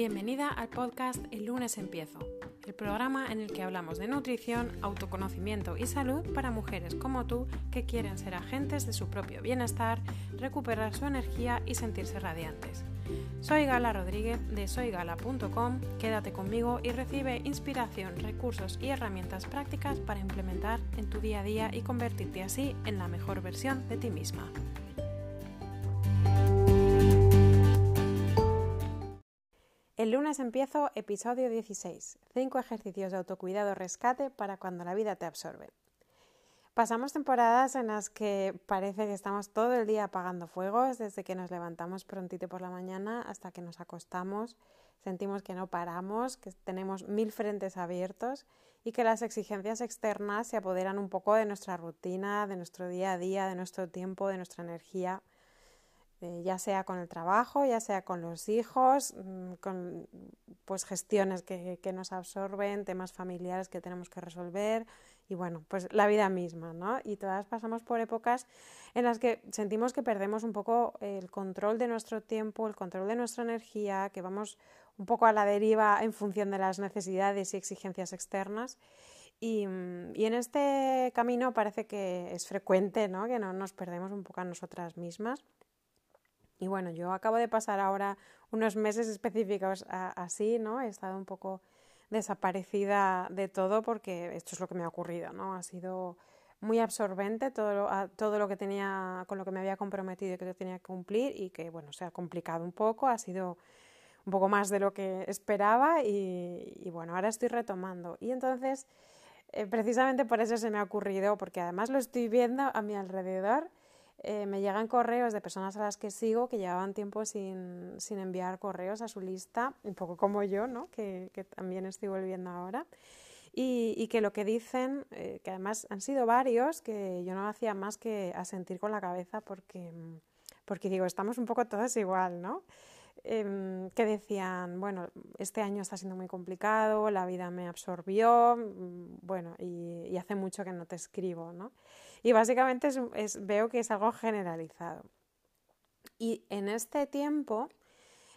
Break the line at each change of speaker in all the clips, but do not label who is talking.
Bienvenida al podcast El lunes empiezo, el programa en el que hablamos de nutrición, autoconocimiento y salud para mujeres como tú que quieren ser agentes de su propio bienestar, recuperar su energía y sentirse radiantes. Soy Gala Rodríguez de soygala.com, quédate conmigo y recibe inspiración, recursos y herramientas prácticas para implementar en tu día a día y convertirte así en la mejor versión de ti misma. Empiezo episodio 16, 5 ejercicios de autocuidado rescate para cuando la vida te absorbe. Pasamos temporadas en las que parece que estamos todo el día apagando fuegos, desde que nos levantamos prontito por la mañana hasta que nos acostamos, sentimos que no paramos, que tenemos mil frentes abiertos y que las exigencias externas se apoderan un poco de nuestra rutina, de nuestro día a día, de nuestro tiempo, de nuestra energía. Eh, ya sea con el trabajo, ya sea con los hijos, mm, con pues gestiones que, que, nos absorben, temas familiares que tenemos que resolver y bueno, pues la vida misma, ¿no? Y todas pasamos por épocas en las que sentimos que perdemos un poco el control de nuestro tiempo, el control de nuestra energía, que vamos un poco a la deriva en función de las necesidades y exigencias externas. Y, mm, y en este camino parece que es frecuente, ¿no? Que no nos perdemos un poco a nosotras mismas. Y bueno, yo acabo de pasar ahora unos meses específicos así, ¿no? He estado un poco desaparecida de todo porque esto es lo que me ha ocurrido, ¿no? Ha sido muy absorbente todo lo, todo lo que tenía, con lo que me había comprometido y que yo tenía que cumplir y que, bueno, se ha complicado un poco, ha sido un poco más de lo que esperaba y, y bueno, ahora estoy retomando. Y entonces, eh, precisamente por eso se me ha ocurrido, porque además lo estoy viendo a mi alrededor, eh, me llegan correos de personas a las que sigo que llevaban tiempo sin, sin enviar correos a su lista, un poco como yo, ¿no? que, que también estoy volviendo ahora. Y, y, que lo que dicen, eh, que además han sido varios, que yo no hacía más que asentir con la cabeza porque, porque digo, estamos un poco todas igual, ¿no? Eh, que decían, bueno, este año está siendo muy complicado, la vida me absorbió, mm, bueno, y, y hace mucho que no te escribo, ¿no? Y básicamente veo que es algo generalizado. Y en este tiempo,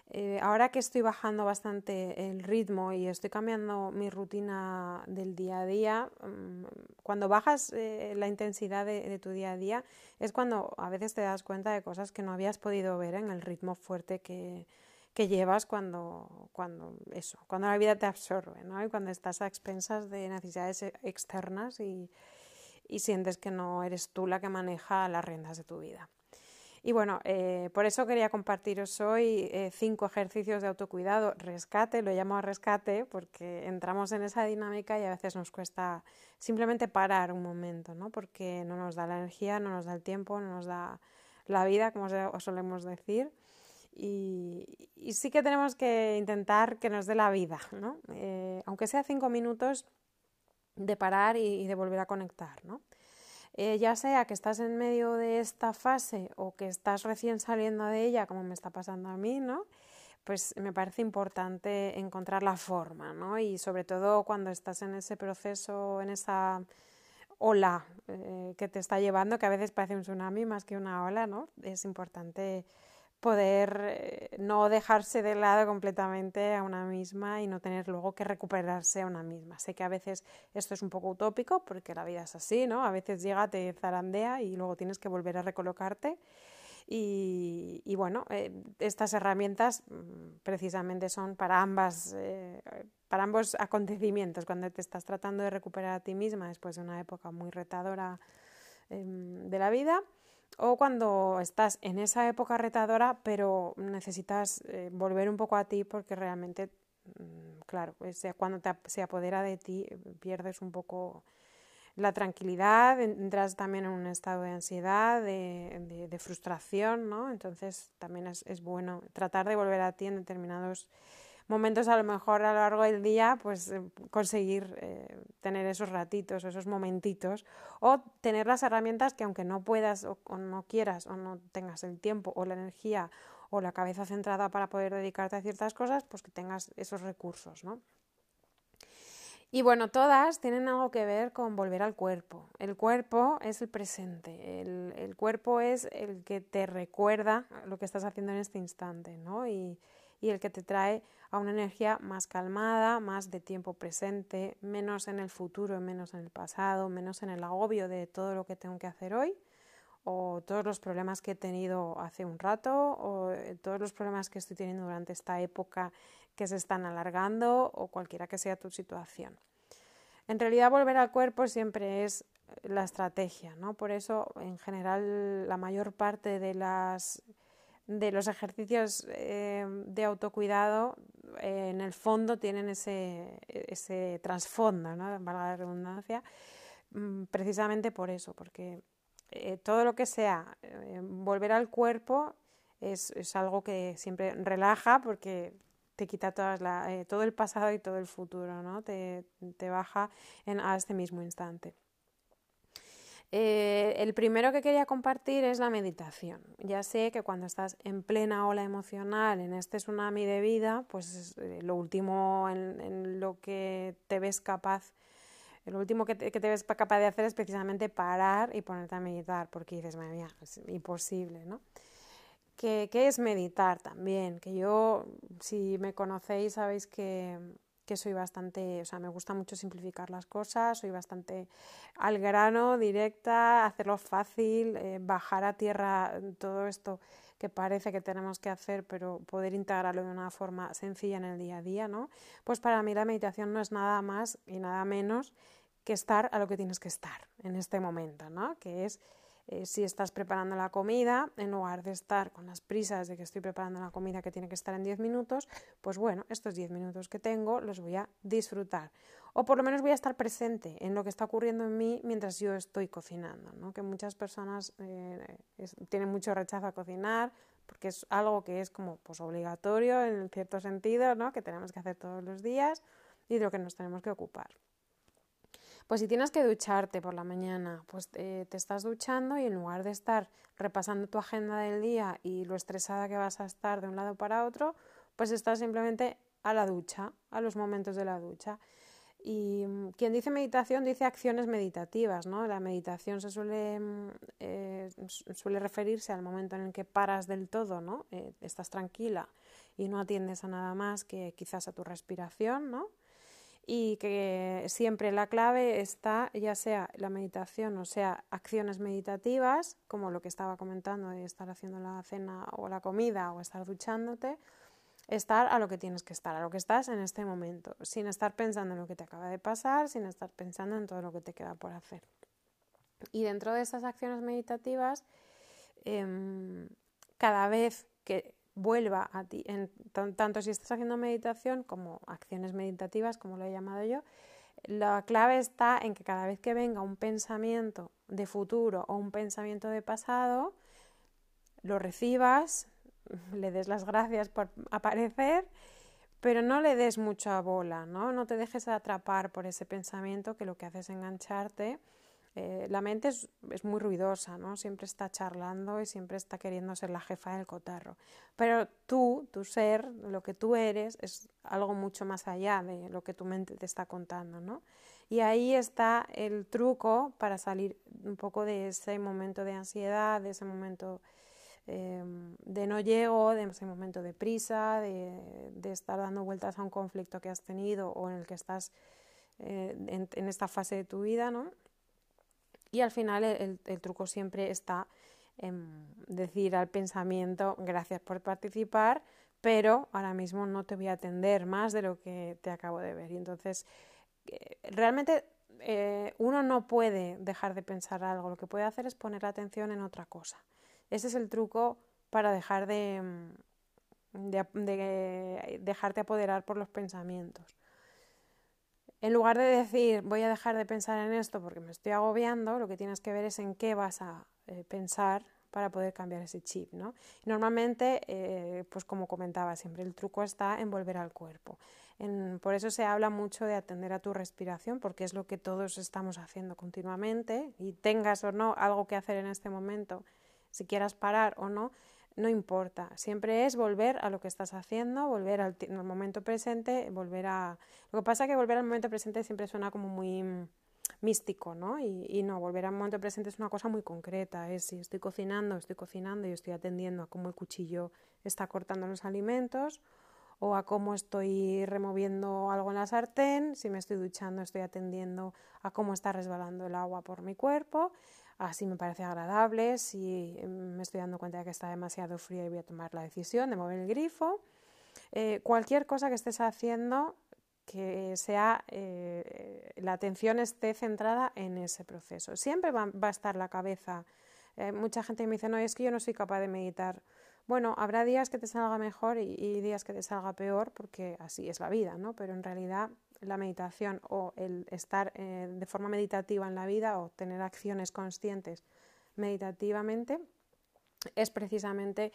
eh, ahora que estoy bajando bastante el ritmo y estoy cambiando mi rutina del día a día, mmm, cuando bajas eh, la intensidad de, tu día a día es cuando a veces te das cuenta de cosas que no habías podido ver en el ritmo fuerte que, llevas cuando, cuando eso, cuando la vida te absorbe, ¿no? Y cuando estás a expensas de necesidades externas y, y sientes que no eres tú la que maneja las riendas de tu vida. Y bueno, eh, por eso quería compartiros hoy eh, cinco ejercicios de autocuidado, rescate, lo llamo rescate porque entramos en esa dinámica y a veces nos cuesta simplemente parar un momento, ¿no? Porque no nos da la energía, no nos da el tiempo, no nos da la vida, como solemos decir. Y, sí que tenemos que intentar que nos dé la vida, ¿no? Eh, aunque sea cinco minutos, de parar y, de volver a conectar, ¿no? Eh, ya sea que estás en medio de esta fase o que estás recién saliendo de ella, como me está pasando a mí, ¿no? Pues me parece importante encontrar la forma, ¿no? Y sobre todo cuando estás en ese proceso, en esa ola eh, que te está llevando, que a veces parece un tsunami más que una ola, ¿no? Es importante poder eh, no dejarse de lado completamente a una misma y no tener luego que recuperarse a una misma. Sé que a veces esto es un poco utópico porque la vida es así, ¿no? A veces llega, te zarandea y luego tienes que volver a recolocarte. Y, y bueno, eh, estas herramientas mm, precisamente son para ambas, eh, para ambos acontecimientos. Cuando te estás tratando de recuperar a ti misma después de una época muy retadora eh, de la vida o cuando estás en esa época retadora, pero necesitas eh, volver un poco a ti porque realmente, mmm, claro, pues, cuando te, se apodera de ti pierdes un poco la tranquilidad, entras también en un estado de ansiedad, de, de, de frustración, ¿no? Entonces también es, es bueno tratar de volver a ti en determinados momentos a lo mejor a lo largo del día, pues eh, conseguir eh, tener esos ratitos, esos momentitos, o tener las herramientas que aunque no puedas o, no quieras o no tengas el tiempo o la energía o la cabeza centrada para poder dedicarte a ciertas cosas, pues que tengas esos recursos, ¿no? Y bueno, todas tienen algo que ver con volver al cuerpo. El cuerpo es el presente, el, el cuerpo es el que te recuerda lo que estás haciendo en este instante, ¿no? Y el que te trae a una energía más calmada, más de tiempo presente, menos en el futuro, menos en el pasado, menos en el agobio de todo lo que tengo que hacer hoy o todos los problemas que he tenido hace un rato o eh, todos los problemas que estoy teniendo durante esta época que se están alargando o cualquiera que sea tu situación. En realidad volver al cuerpo siempre es la estrategia, ¿no? Por eso, en general, la mayor parte de las de los ejercicios eh, de autocuidado eh, en el fondo tienen ese, ese trasfondo, ¿no? valga la redundancia, mm, precisamente por eso, porque eh, todo lo que sea volver al cuerpo es, es, algo que siempre relaja porque te quita todas todo el pasado y todo el futuro, ¿no? te, te baja en, a este mismo instante. Eh, el primero que quería compartir es la meditación. Ya sé que cuando estás en plena ola emocional, en este tsunami de vida, pues eh, lo último en, lo que te ves capaz, lo último que te, ves capaz de hacer es precisamente parar y ponerte a meditar, porque dices, madre mía, es imposible, ¿no? ¿Qué, ¿Qué es meditar también? Que yo, si me conocéis, sabéis que que soy bastante, o sea, me gusta mucho simplificar las cosas, soy bastante al grano, directa, hacerlo fácil, eh, bajar a tierra todo esto que parece que tenemos que hacer, pero poder integrarlo de una forma sencilla en el día a día, ¿no? Pues para mí la meditación no es nada más y nada menos que estar a lo que tienes que estar en este momento, ¿no? Que es eh, si estás preparando la comida, en lugar de estar con las prisas de que estoy preparando la comida que tiene que estar en 10 minutos, pues bueno, estos 10 minutos que tengo los voy a disfrutar. O por lo menos voy a estar presente en lo que está ocurriendo en mí mientras yo estoy cocinando, ¿no? que muchas personas eh, tienen mucho rechazo a cocinar porque es algo que es como pues, obligatorio en cierto sentido, ¿no? que tenemos que hacer todos los días y de lo que nos tenemos que ocupar. Pues si tienes que ducharte por la mañana, pues eh, te estás duchando y en lugar de estar repasando tu agenda del día y lo estresada que vas a estar de un lado para otro, pues estás simplemente a la ducha, a los momentos de la ducha. Y mm, quien dice meditación dice acciones meditativas, ¿no? La meditación se suele, mm, eh, suele referirse al momento en el que paras del todo, ¿no? Eh, estás tranquila y no atiendes a nada más que quizás a tu respiración, ¿no? Y que siempre la clave está ya sea la meditación o sea acciones meditativas como lo que estaba comentando de estar haciendo la cena o la comida o estar duchándote estar a lo que tienes que estar a lo que estás en este momento sin estar pensando en lo que te acaba de pasar sin estar pensando en todo lo que te queda por hacer. Y dentro de esas acciones meditativas em, cada vez que vuelva a ti, tanto si estás haciendo meditación como acciones meditativas, como lo he llamado yo, la clave está en que cada vez que venga un pensamiento de futuro o un pensamiento de pasado, lo recibas, le des las gracias por aparecer, pero no le des mucha bola, ¿no? No te dejes atrapar por ese pensamiento que lo que hace es engancharte eh, la mente es, muy ruidosa, ¿no? Siempre está charlando y siempre está queriendo ser la jefa del cotarro. Pero tú, tu ser, lo que tú eres, es algo mucho más allá de lo que tu mente te está contando, ¿no? Y ahí está el truco para salir un poco de ese momento de ansiedad, de ese momento em, de no llego, de ese momento de prisa, de, estar dando vueltas a un conflicto que has tenido o en el que estás eh, en, en esta fase de tu vida, ¿no? Y al final el, truco siempre está en decir al pensamiento gracias por participar, pero ahora mismo no te voy a atender más de lo que te acabo de ver. Y entonces, eh, realmente eh, uno no puede dejar de pensar algo, lo que puede hacer es poner la atención en otra cosa. Ese es el truco para dejar de, de dejarte apoderar por los pensamientos. En lugar de decir voy a dejar de pensar en esto porque me estoy agobiando, lo que tienes que ver es en qué vas a eh, pensar para poder cambiar ese chip, ¿no? normalmente, eh, pues como comentaba siempre, el truco está en volver al cuerpo. por eso se habla mucho de atender a tu respiración, porque es lo que todos estamos haciendo continuamente y tengas o no algo que hacer en este momento, si quieras parar o no, no importa, siempre es volver a lo que estás haciendo, volver al, momento presente, volver a... Lo que pasa es que volver al momento presente siempre suena como muy mm, místico, ¿no? Y, no, volver al momento presente es una cosa muy concreta, es si estoy cocinando, estoy cocinando y estoy atendiendo a cómo el cuchillo está cortando los alimentos, o a cómo estoy removiendo algo en la sartén, si me estoy duchando estoy atendiendo a cómo está resbalando el agua por mi cuerpo, así me parece agradable, si me estoy dando cuenta de que está demasiado frío y voy a tomar la decisión de mover el grifo. Eh, cualquier cosa que estés haciendo que sea eh, la atención esté centrada en ese proceso. Siempre va, a estar la cabeza. Eh, mucha gente me dice, no, es que yo no soy capaz de meditar. Bueno, habrá días que te salga mejor y, días que te salga peor, porque así es la vida, ¿no? Pero en realidad la meditación o el estar eh, de forma meditativa en la vida o tener acciones conscientes meditativamente es precisamente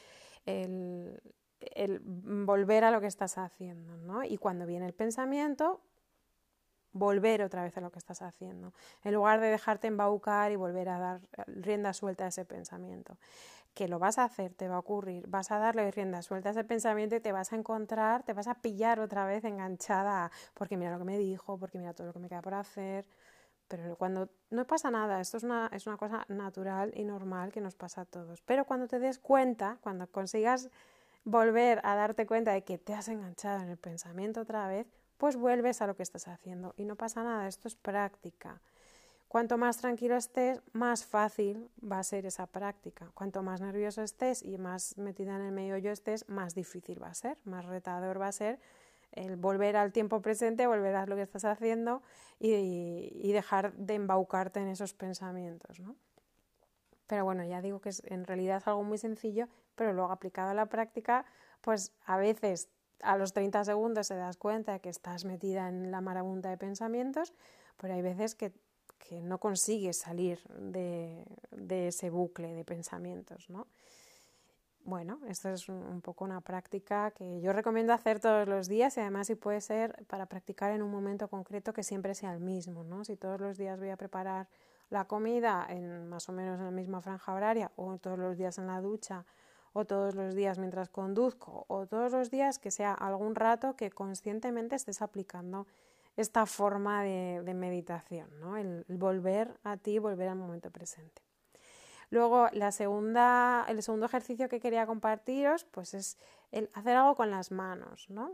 el, el volver a lo que estás haciendo, ¿no? Y cuando viene el pensamiento, volver otra vez a lo que estás haciendo, en lugar de dejarte embaucar y volver a dar rienda suelta a ese pensamiento. Que lo vas a hacer, te va a ocurrir, vas a darle rienda suelta a ese pensamiento y te vas a encontrar, te vas a pillar otra vez enganchada, porque mira lo que me dijo, porque mira todo lo que me queda por hacer. Pero cuando no pasa nada, esto es una, es una cosa natural y normal que nos pasa a todos. Pero cuando te des cuenta, cuando consigas volver a darte cuenta de que te has enganchado en el pensamiento otra vez, pues vuelves a lo que estás haciendo y no pasa nada, esto es práctica. Cuanto más tranquilo estés, más fácil va a ser esa práctica. Cuanto más nervioso estés y más metida en el medio yo estés, más difícil va a ser, más retador va a ser el volver al tiempo presente, volver a lo que estás haciendo y, y dejar de embaucarte en esos pensamientos. ¿no? Pero bueno, ya digo que es, en realidad es algo muy sencillo, pero luego aplicado a la práctica, pues a veces a los 30 segundos te das cuenta que estás metida en la marabunta de pensamientos, pero hay veces que, que no consigues salir de, de, ese bucle de pensamientos, ¿no? Bueno, esto es un poco una práctica que yo recomiendo hacer todos los días y además si puede ser para practicar en un momento concreto que siempre sea el mismo, ¿no? Si todos los días voy a preparar la comida en más o menos en la misma franja horaria o todos los días en la ducha o todos los días mientras conduzco o todos los días que sea algún rato que conscientemente estés aplicando esta forma de, meditación, ¿no? el, volver a ti, volver al momento presente. Luego, la segunda, el segundo ejercicio que quería compartiros pues es el hacer algo con las manos, ¿no?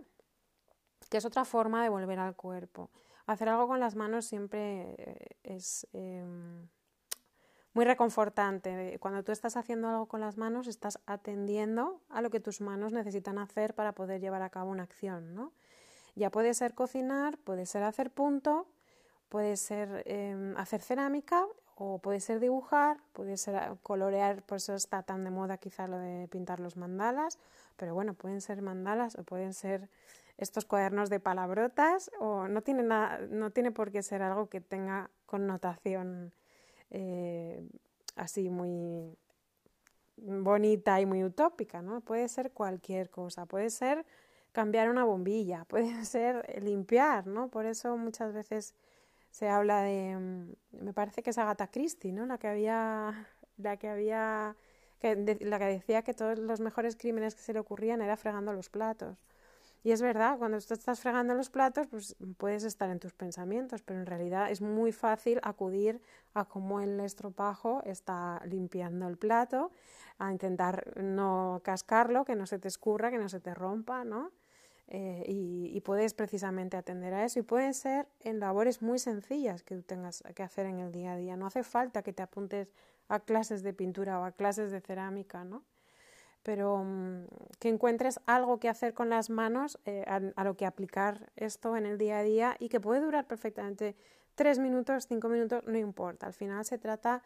que es otra forma de volver al cuerpo. Hacer algo con las manos siempre eh, es em, muy reconfortante. Cuando tú estás haciendo algo con las manos, estás atendiendo a lo que tus manos necesitan hacer para poder llevar a cabo una acción. ¿no? Ya puede ser cocinar, puede ser hacer punto, puede ser em, hacer cerámica o puede ser dibujar, puede ser eh, colorear, por eso está tan de moda quizá lo de pintar los mandalas, pero bueno, pueden ser mandalas o pueden ser estos cuadernos de palabrotas o no tiene, nada, no tiene por qué ser algo que tenga connotación eh, así muy bonita y muy utópica, ¿no? Puede ser cualquier cosa, puede ser cambiar una bombilla, puede ser limpiar, ¿no? Por eso muchas veces se habla de, me parece que es Agatha Christie, ¿no? La que había, la que había, que la que decía que todos los mejores crímenes que se le ocurrían era fregando los platos. Y es verdad, cuando tú estás fregando los platos, pues puedes estar en tus pensamientos, pero en realidad es muy fácil acudir a cómo el estropajo está limpiando el plato, a intentar no cascarlo, que no se te escurra, que no se te rompa, ¿no? Eh, y, y, puedes precisamente atender a eso. Y pueden ser en labores muy sencillas que tú tengas que hacer en el día a día. No hace falta que te apuntes a clases de pintura o a clases de cerámica, ¿no? Pero mm, que encuentres algo que hacer con las manos eh, a, lo que aplicar esto en el día a día y que puede durar perfectamente tres minutos, cinco minutos, no importa. Al final se trata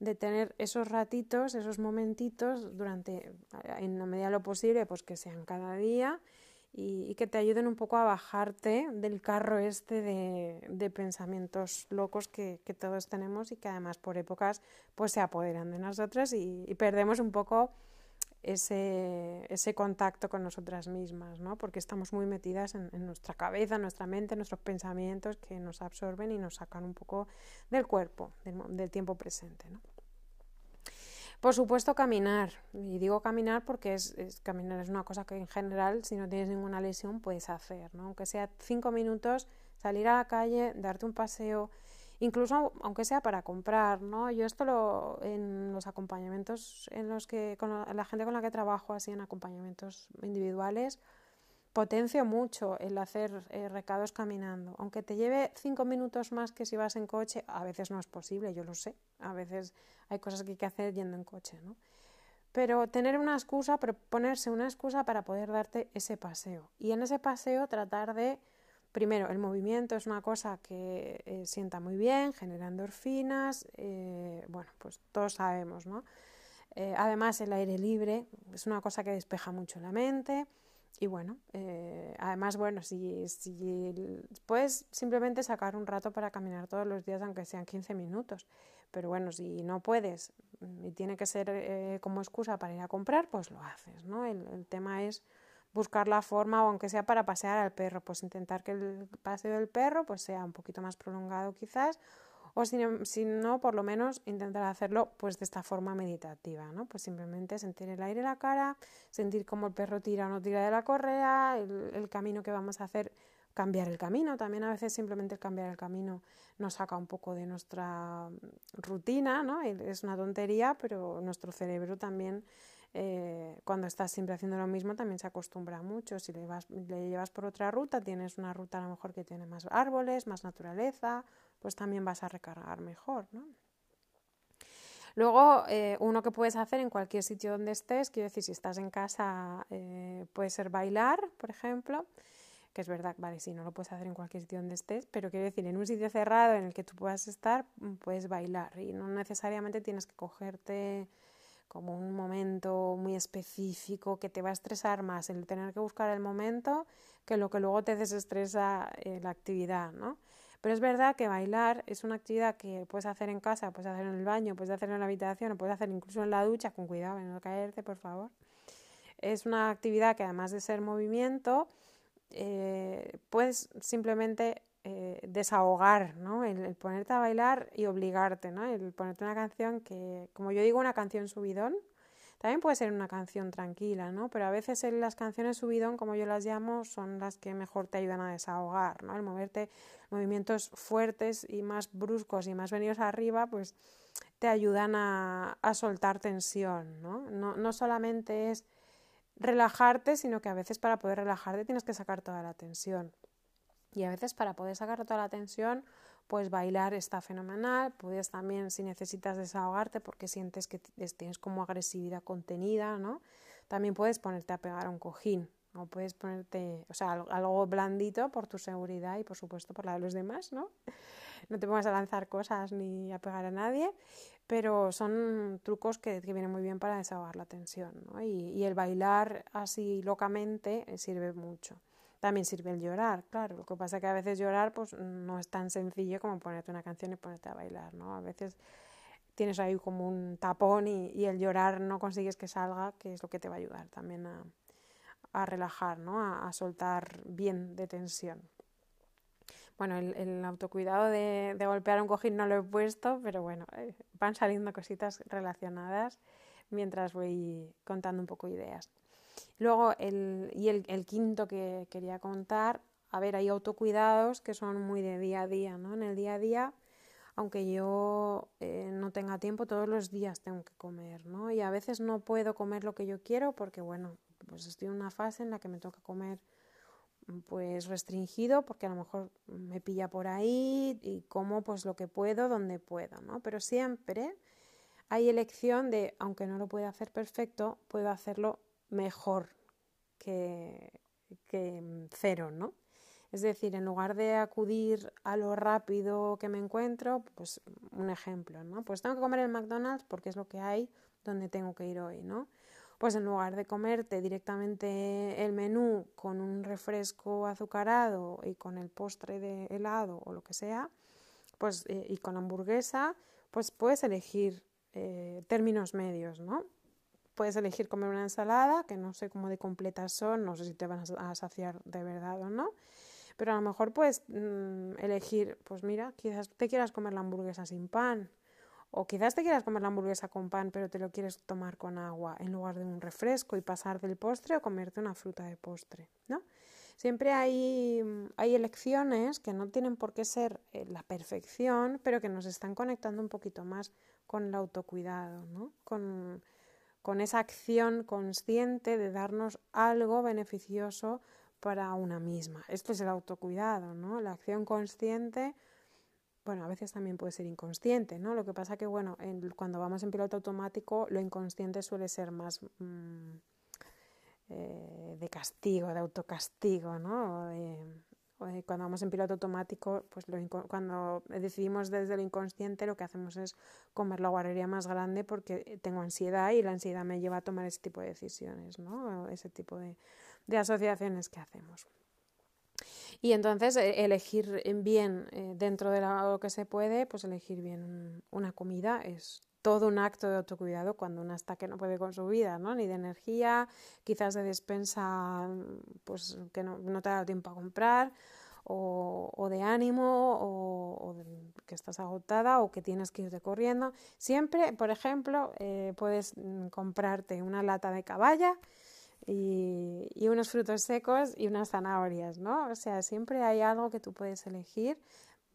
de tener esos ratitos, esos momentitos durante, en la medida de lo posible, pues que sean cada día y, que te ayuden un poco a bajarte del carro este de, pensamientos locos que, todos tenemos y que además por épocas pues se apoderan de nosotros y perdemos un poco ese, ese contacto con nosotras mismas, ¿no? porque estamos muy metidas en, nuestra cabeza, nuestra mente, en nuestros pensamientos que nos absorben y nos sacan un poco del cuerpo, del, tiempo presente. ¿no? Por supuesto, caminar. Y digo caminar porque es, caminar es una cosa que en general, si no tienes ninguna lesión, puedes hacer. ¿no? Aunque sea cinco minutos, salir a la calle, darte un paseo, incluso aunque sea para comprar, ¿no? Yo esto lo en los acompañamientos en los que con la, gente con la que trabajo así en acompañamientos individuales, potencio mucho el hacer eh, recados caminando. Aunque te lleve cinco minutos más que si vas en coche, a veces no es posible, yo lo sé. A veces hay cosas que hay que hacer yendo en coche, ¿no? Pero tener una excusa, ponerse una excusa para poder darte ese paseo. Y en ese paseo tratar de, primero, el movimiento es una cosa que eh, sienta muy bien, genera endorfinas, eh, bueno, pues todos sabemos, ¿no? Eh, además, el aire libre es una cosa que despeja mucho la mente. Y bueno, además, bueno, si, si puedes simplemente sacar un rato para caminar todos los días, aunque sean 15 minutos. Pero bueno, si no puedes y tiene que ser eh, como excusa para ir a comprar, pues lo haces, ¿no? El, tema es buscar la forma, o aunque sea para pasear al perro, pues intentar que el paseo del perro pues sea un poquito más prolongado quizás, o si no, por lo menos intentar hacerlo pues de esta forma meditativa, ¿no? Pues simplemente sentir el aire en la cara, sentir cómo el perro tira o no tira de la correa, el camino que vamos a hacer cambiar el camino. También a veces simplemente cambiar el camino nos saca un poco de nuestra rutina, ¿no? Es una tontería, pero nuestro cerebro también, eh, cuando estás siempre haciendo lo mismo, también se acostumbra mucho. Si le, vas, le llevas por otra ruta, tienes una ruta a lo mejor que tiene más árboles, más naturaleza, pues también vas a recargar mejor, ¿no? Luego, eh, uno que puedes hacer en cualquier sitio donde estés, quiero decir, si estás en casa, eh, puede ser bailar, por ejemplo que es verdad, vale, sí, no lo puedes hacer en cualquier sitio donde estés, pero quiero decir, en un sitio cerrado en el que tú puedas estar, mm, puedes bailar y no necesariamente tienes que cogerte como un momento muy específico que te va a estresar más el tener que buscar el momento que lo que luego te desestresa eh, la actividad, ¿no? Pero es verdad que bailar es una actividad que puedes hacer en casa, puedes hacer en el baño, puedes hacer en la habitación, puedes hacer incluso en la ducha, con cuidado de no caerte, por favor. Es una actividad que además de ser movimiento, eh, puedes simplemente eh, desahogar, ¿no? El, ponerte a bailar y obligarte, ¿no? El ponerte una canción que, como yo digo, una canción subidón, también puede ser una canción tranquila, ¿no? Pero a veces las canciones subidón, como yo las llamo, son las que mejor te ayudan a desahogar, ¿no? El moverte movimientos fuertes y más bruscos y más venidos arriba, pues te ayudan a, soltar tensión. ¿no? No solamente es relajarte, sino que a veces para poder relajarte tienes que sacar toda la tensión. Y a veces para poder sacar toda la tensión, pues bailar está fenomenal. Puedes también, si necesitas desahogarte porque sientes que tienes como agresividad contenida, ¿no? También puedes ponerte a pegar un cojín. O puedes ponerte, o sea, algo blandito por tu seguridad y por supuesto por la de los demás, ¿no? No te pongas a lanzar cosas ni a pegar a nadie, pero son trucos que, vienen muy bien para desahogar la tensión, ¿no? y, el bailar así locamente eh, sirve mucho. También sirve el llorar, claro. Lo que pasa es que a veces llorar pues no es tan sencillo como ponerte una canción y ponerte a bailar, ¿no? A veces tienes ahí como un tapón y, el llorar no consigues que salga, que es lo que te va a ayudar también a, a relajar, ¿no? A, a soltar bien de tensión. Bueno, el, autocuidado de, golpear un cojín no lo he puesto, pero bueno, eh, van saliendo cositas relacionadas mientras voy contando un poco ideas. Luego, el, y el, quinto que quería contar, a ver, hay autocuidados que son muy de día a día, ¿no? En el día a día, aunque yo eh, no tenga tiempo, todos los días tengo que comer, ¿no? Y a veces no puedo comer lo que yo quiero porque, bueno, pues estoy en una fase en la que me toca comer pues restringido porque a lo mejor me pilla por ahí y como pues lo que puedo donde puedo, ¿no? Pero siempre hay elección de, aunque no lo pueda hacer perfecto, puedo hacerlo mejor que, cero, ¿no? Es decir, en lugar de acudir a lo rápido que me encuentro, pues un ejemplo, ¿no? Pues tengo que comer el McDonald's porque es lo que hay donde tengo que ir hoy, ¿no? pues en lugar de comerte directamente el menú con un refresco azucarado y con el postre de helado o lo que sea, pues eh, y con hamburguesa, pues puedes elegir eh, términos medios, ¿no? Puedes elegir comer una ensalada, que no sé cómo de completas son, no sé si te van a saciar de verdad o no, pero a lo mejor puedes mm, elegir, pues mira, quizás te quieras comer la hamburguesa sin pan, o quizás te quieras comer la hamburguesa con pan, pero te lo quieres tomar con agua en lugar de un refresco y pasar del postre o comerte una fruta de postre, ¿no? Siempre hay, hay elecciones que no tienen por qué ser eh, la perfección, pero que nos están conectando un poquito más con el autocuidado, ¿no? Con, con esa acción consciente de darnos algo beneficioso para una misma. Esto es el autocuidado, ¿no? La acción consciente, bueno, a veces también puede ser inconsciente, ¿no? Lo que pasa que, bueno, cuando vamos en piloto automático, lo inconsciente suele ser más mm, eh, de castigo, de autocastigo, ¿no? Cuando vamos en piloto automático, pues cuando decidimos desde lo inconsciente, lo que hacemos es comer la guarrería más grande porque tengo ansiedad y la ansiedad me lleva a tomar ese tipo de decisiones, ¿no? Ese tipo de, asociaciones que hacemos. Y entonces e, elegir bien eh, dentro de lo que se puede, pues elegir bien una comida es todo un acto de autocuidado cuando uno está que no puede con su vida, ¿no? Ni de energía, quizás de despensa, pues que no, te ha dado tiempo a comprar, o, de ánimo, o, que estás agotada, o que tienes que irte corriendo. Siempre, por ejemplo, eh, puedes mm, comprarte una lata de caballa y, unos frutos secos y unas zanahorias, ¿no? O sea, siempre hay algo que tú puedes elegir,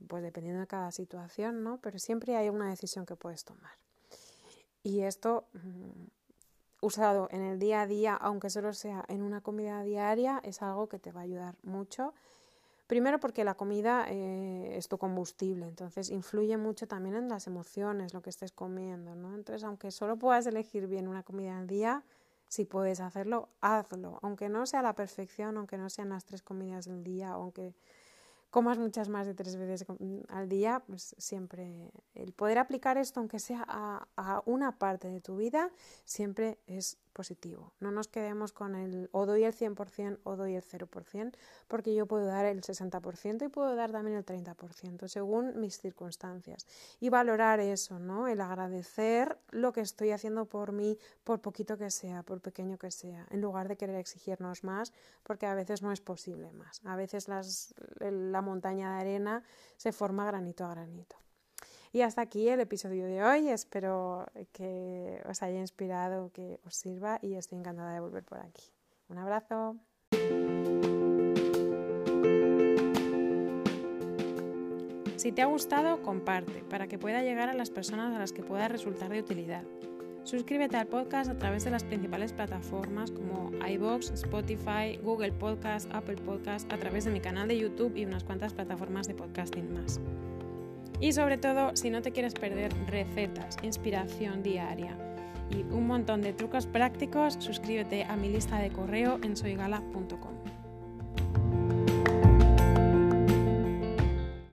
pues dependiendo de cada situación, ¿no? Pero siempre hay una decisión que puedes tomar. Y esto, mm, usado en el día a día, aunque solo sea en una comida diaria, es algo que te va a ayudar mucho. Primero porque la comida eh, es tu combustible, entonces influye mucho también en las emociones, lo que estés comiendo, ¿no? Entonces, aunque solo puedas elegir bien una comida al día, si puedes hacerlo, hazlo. Aunque no sea la perfección, aunque no sean las tres comidas del día, aunque comas muchas más de tres veces al día, pues siempre el poder aplicar esto, aunque sea a, a una parte de tu vida, siempre es positivo. No nos quedemos con el o doy el 100% o doy el 0%, porque yo puedo dar el 60% y puedo dar también el 30%, según mis circunstancias. Y valorar eso, ¿no? El agradecer lo que estoy haciendo por mí, por poquito que sea, por pequeño que sea, en lugar de querer exigirnos más, porque a veces no es posible más. A veces la montaña de arena se forma granito a granito. Y hasta aquí el episodio de hoy. Espero que os haya inspirado, que os sirva y estoy encantada de volver por aquí. Un abrazo. Si te ha gustado, comparte para que pueda llegar a las personas a las que pueda resultar de utilidad. Suscríbete al podcast a través de las principales plataformas como iBox, Spotify, Google Podcast, Apple Podcast, a través de mi canal de YouTube y unas cuantas plataformas de podcasting más. Y sobre todo, si no te quieres perder recetas, inspiración diaria y un montón de trucos prácticos, suscríbete a mi lista de correo en soygala.com.